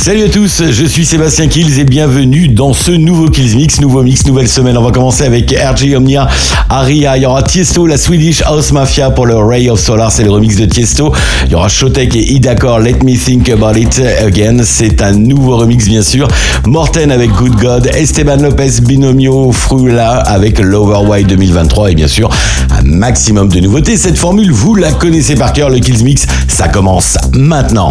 Salut à tous, je suis Sébastien Kills et bienvenue dans ce nouveau Kills Mix, nouveau mix, nouvelle semaine. On va commencer avec RJ Omnia, Aria, il y aura Tiesto, la Swedish House Mafia pour le Ray of Solar, c'est le remix de Tiesto. Il y aura Shotek et Idakor, Let Me Think About It Again, c'est un nouveau remix bien sûr. Morten avec Good God, Esteban Lopez, Binomio, Frula avec Lower White 2023 et bien sûr un maximum de nouveautés. Cette formule, vous la connaissez par cœur, le Kills Mix, ça commence maintenant.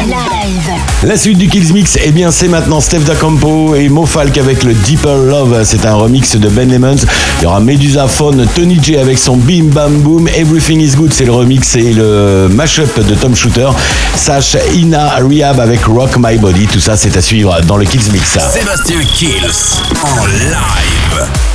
Live. La suite du Kills Mix, eh bien c'est maintenant Steph Dacampo et Mo Falk avec le Deeper Love. C'est un remix de Ben Lemons. Il y aura Medusa Phone, Tony J avec son Bim Bam Boom, Everything is Good, c'est le remix et le mashup de Tom Shooter. Sash Ina Rehab avec Rock My Body. Tout ça, c'est à suivre dans le Kills Mix. Sébastien Kills en live.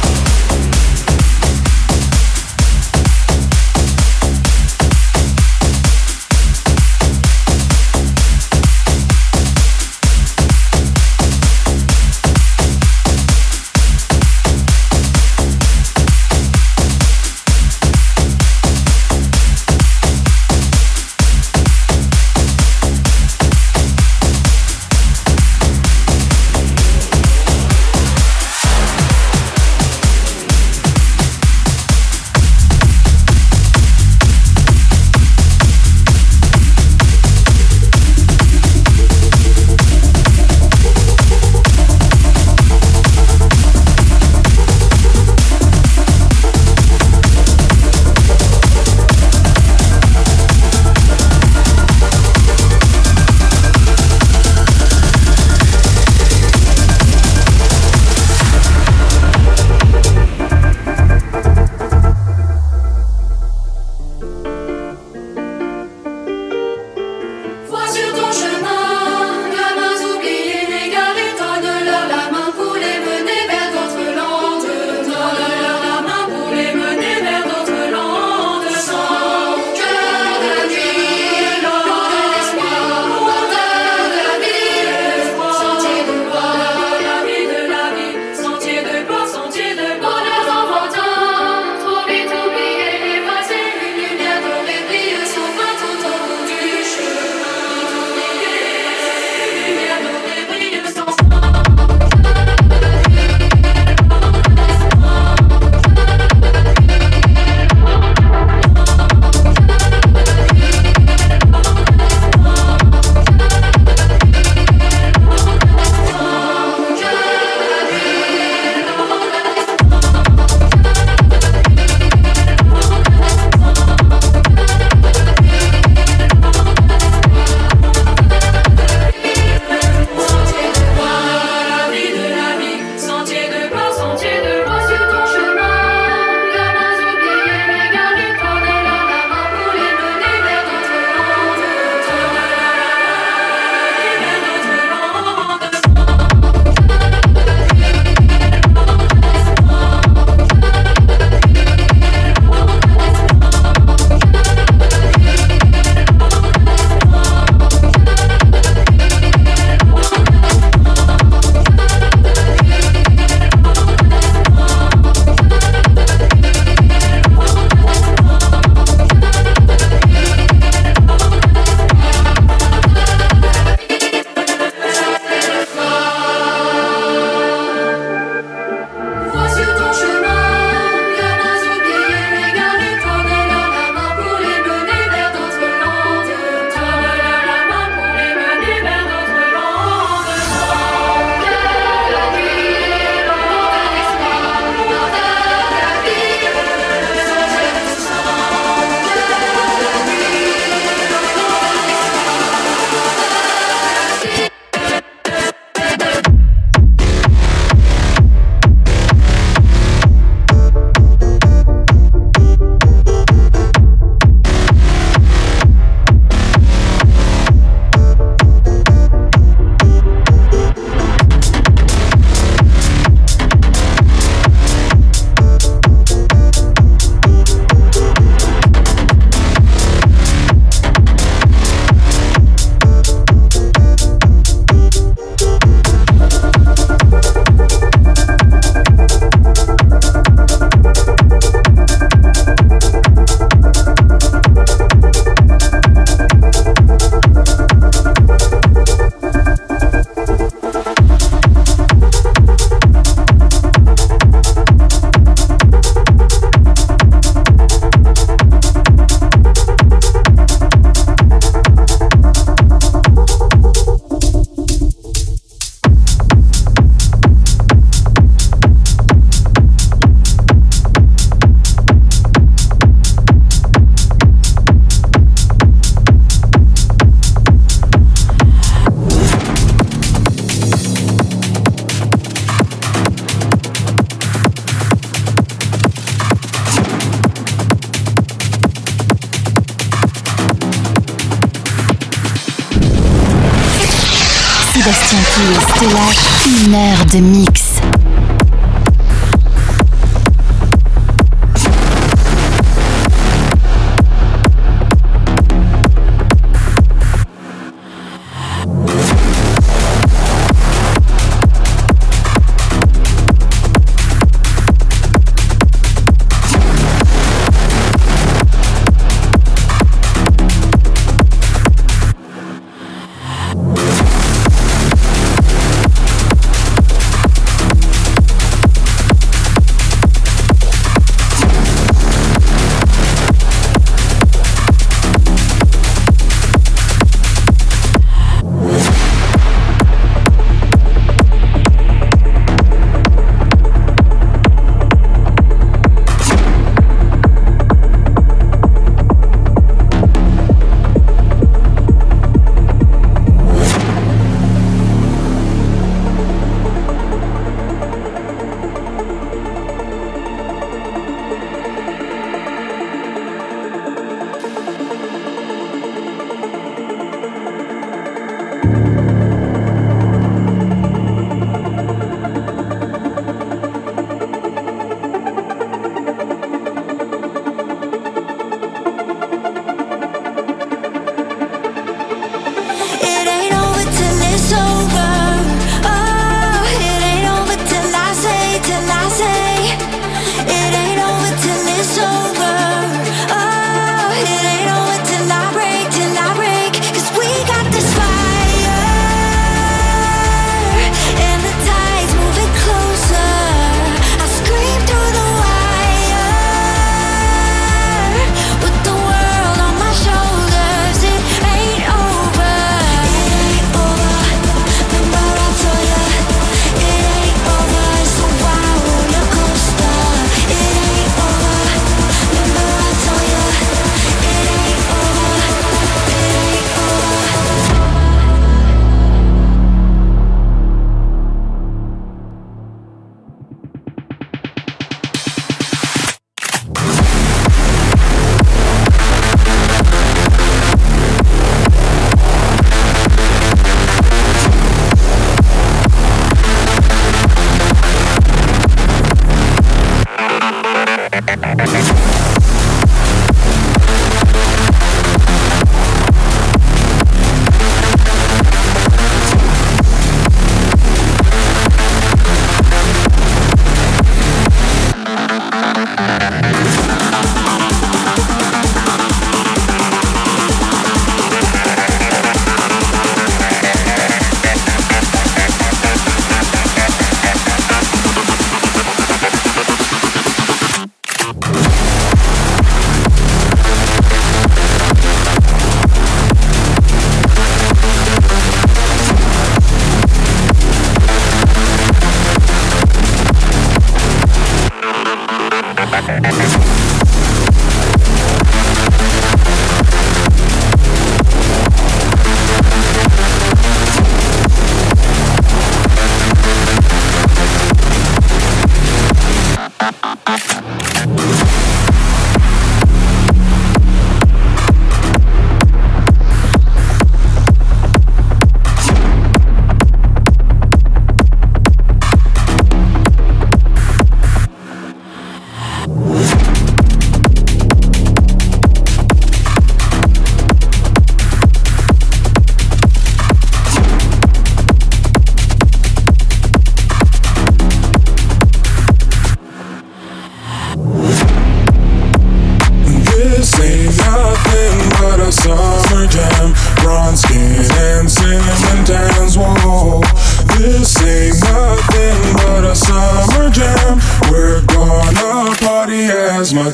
Tiens Tranquille, Stella, une heure de mix.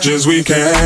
much as we can.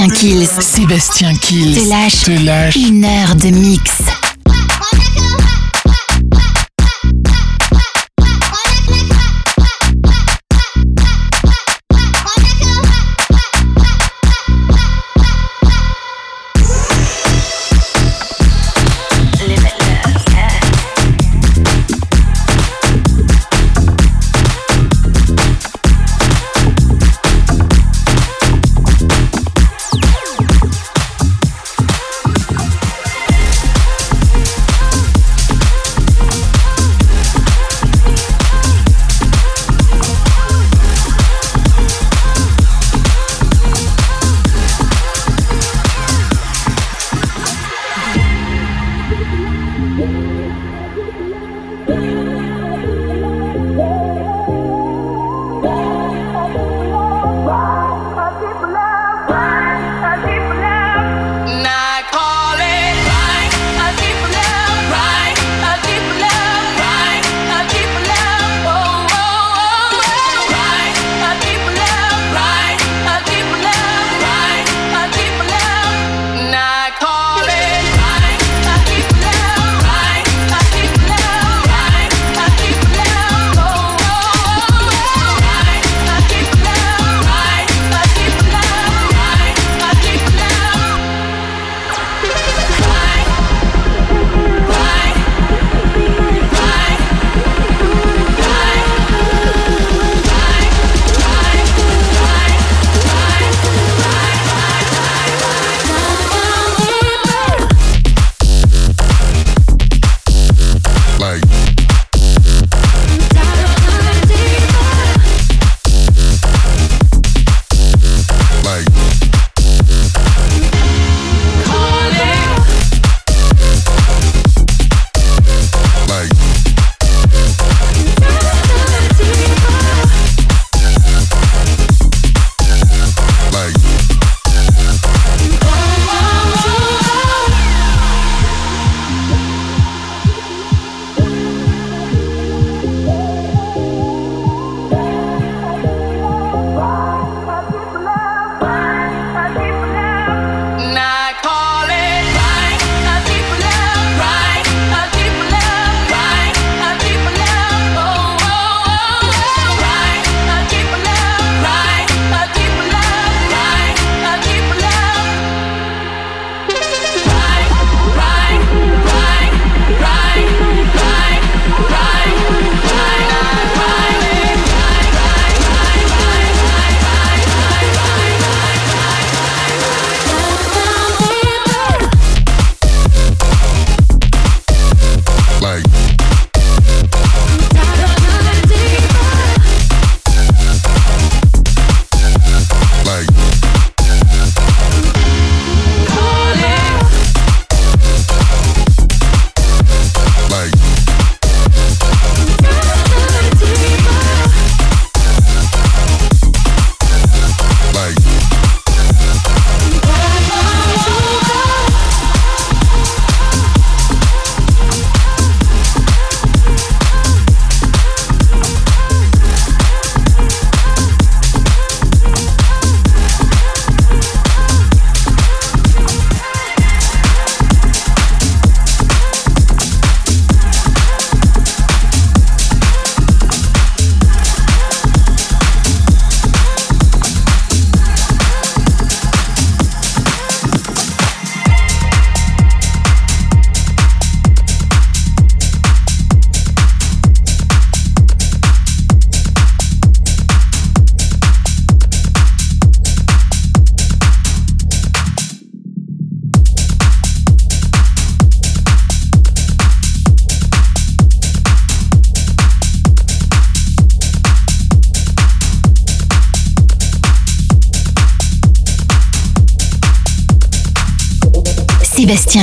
Sébastien Kills. Sébastien Kills. Te lâche te lâche. une heure de mix.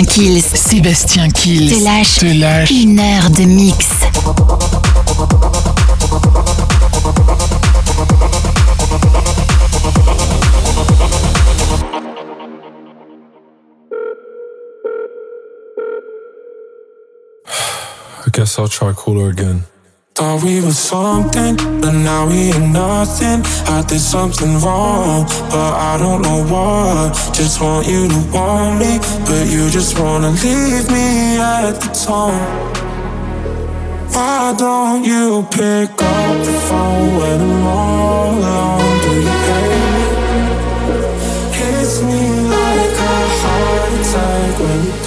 Sébastien Kills. Te lâche. Une heure de mix. I guess I'll try cooler again. Thought we were something, but now we are nothing. I did something wrong, but I don't know what. Just want you to want me, but you just wanna leave me at the tone. Why don't you pick up the phone when I'm all alone? Do you hate me? Hits me like a heart attack when you.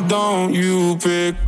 don't you pick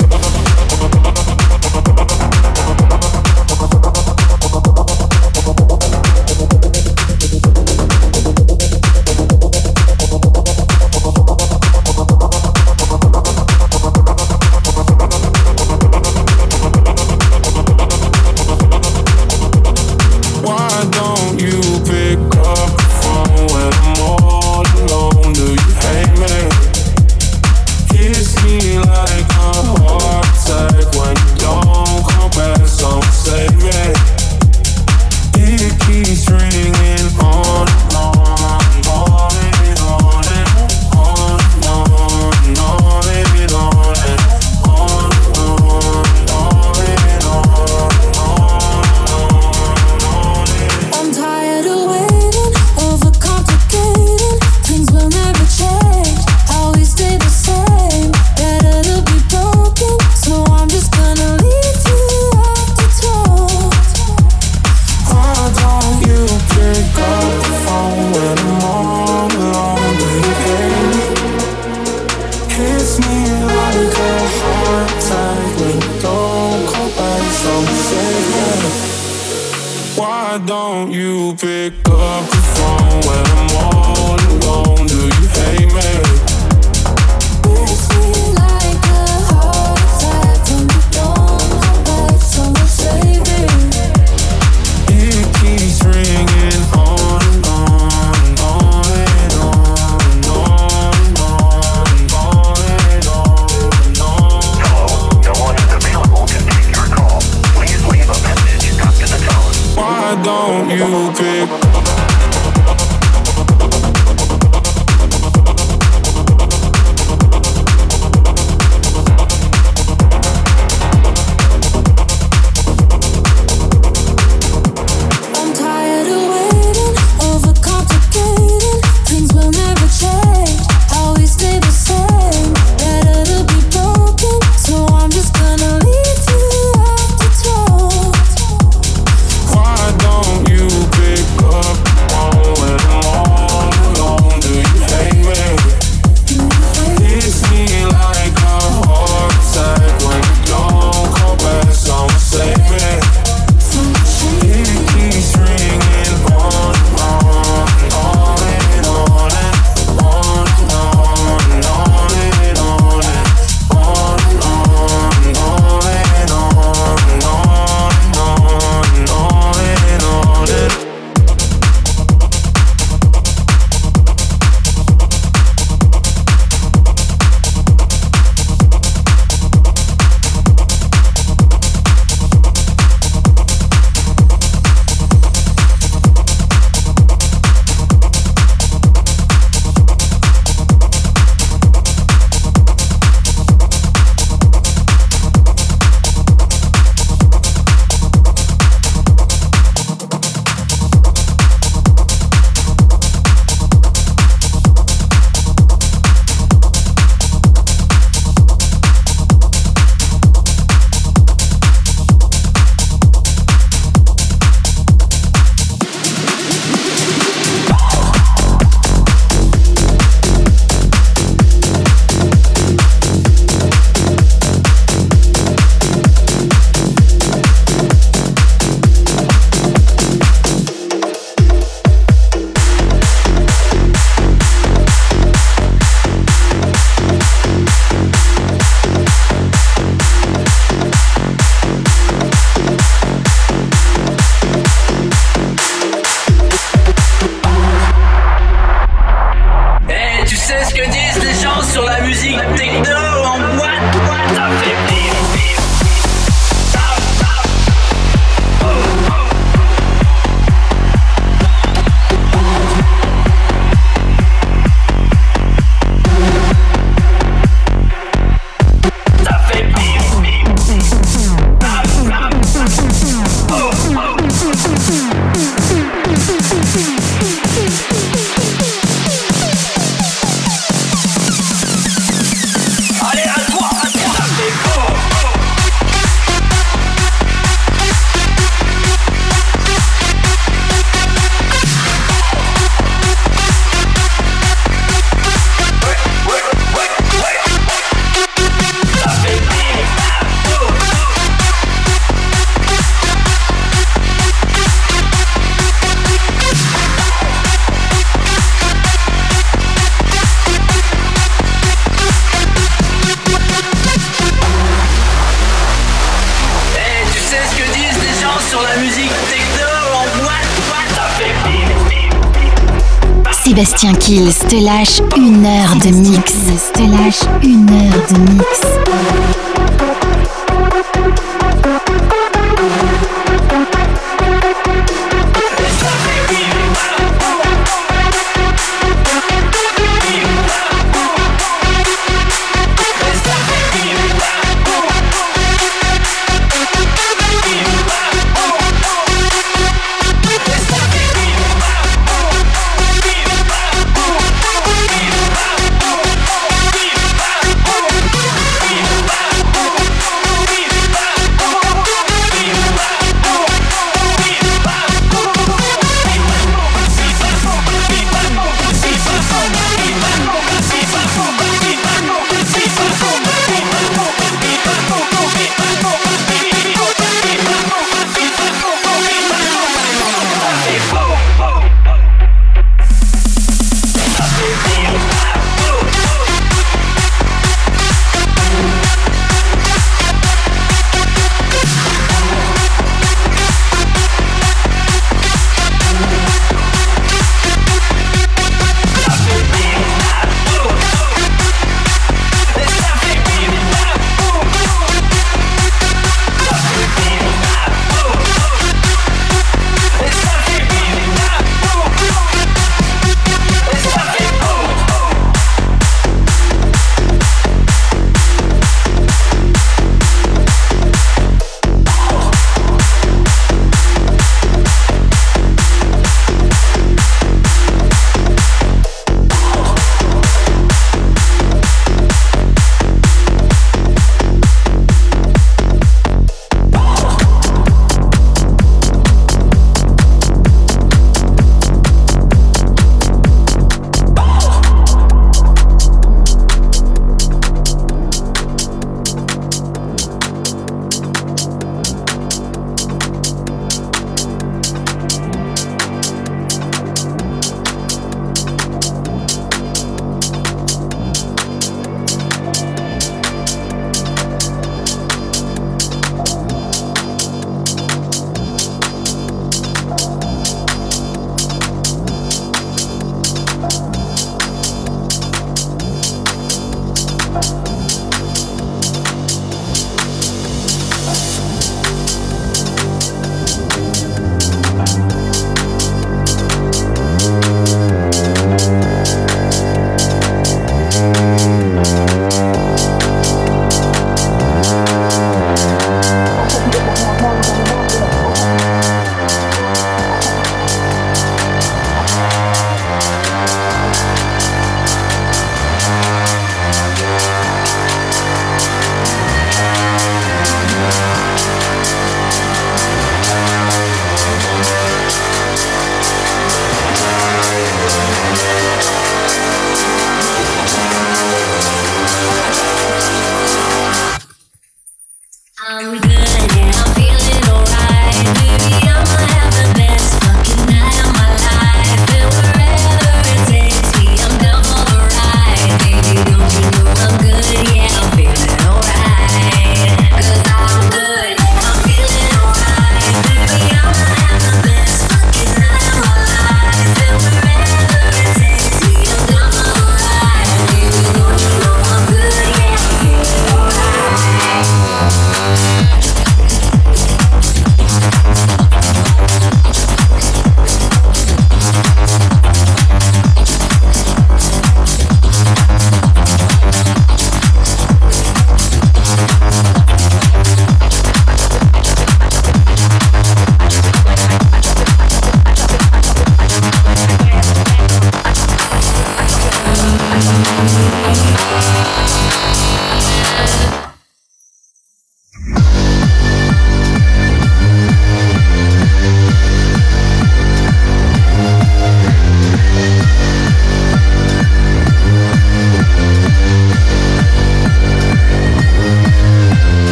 Sébastien Kills te lâche une heure de mix. Te lâche une heure de mix.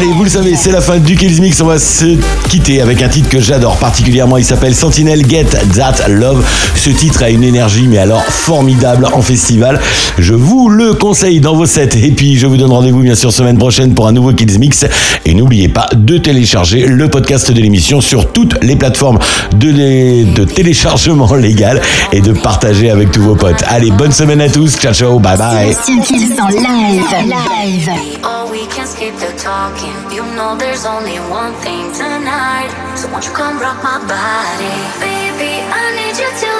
Allez, vous le savez, c'est la fin du Kills Mix. On va se quitter avec un titre que j'adore particulièrement. Il s'appelle Sentinel Get That Love. Ce titre a une énergie, mais alors formidable en festival. Je vous le conseille dans vos sets. Et puis, je vous donne rendez-vous, bien sûr, semaine prochaine pour un nouveau Kills Mix. Et n'oubliez pas de télécharger le podcast de l'émission sur toutes les plateformes de, de téléchargement légal et de partager avec tous vos potes. Allez, bonne semaine à tous. Ciao, ciao. Bye bye. Sébastien Kills en live. Live. Oh, we can skip the talking. You know there's only one thing tonight. So won't you come rock my body? Baby, I need you till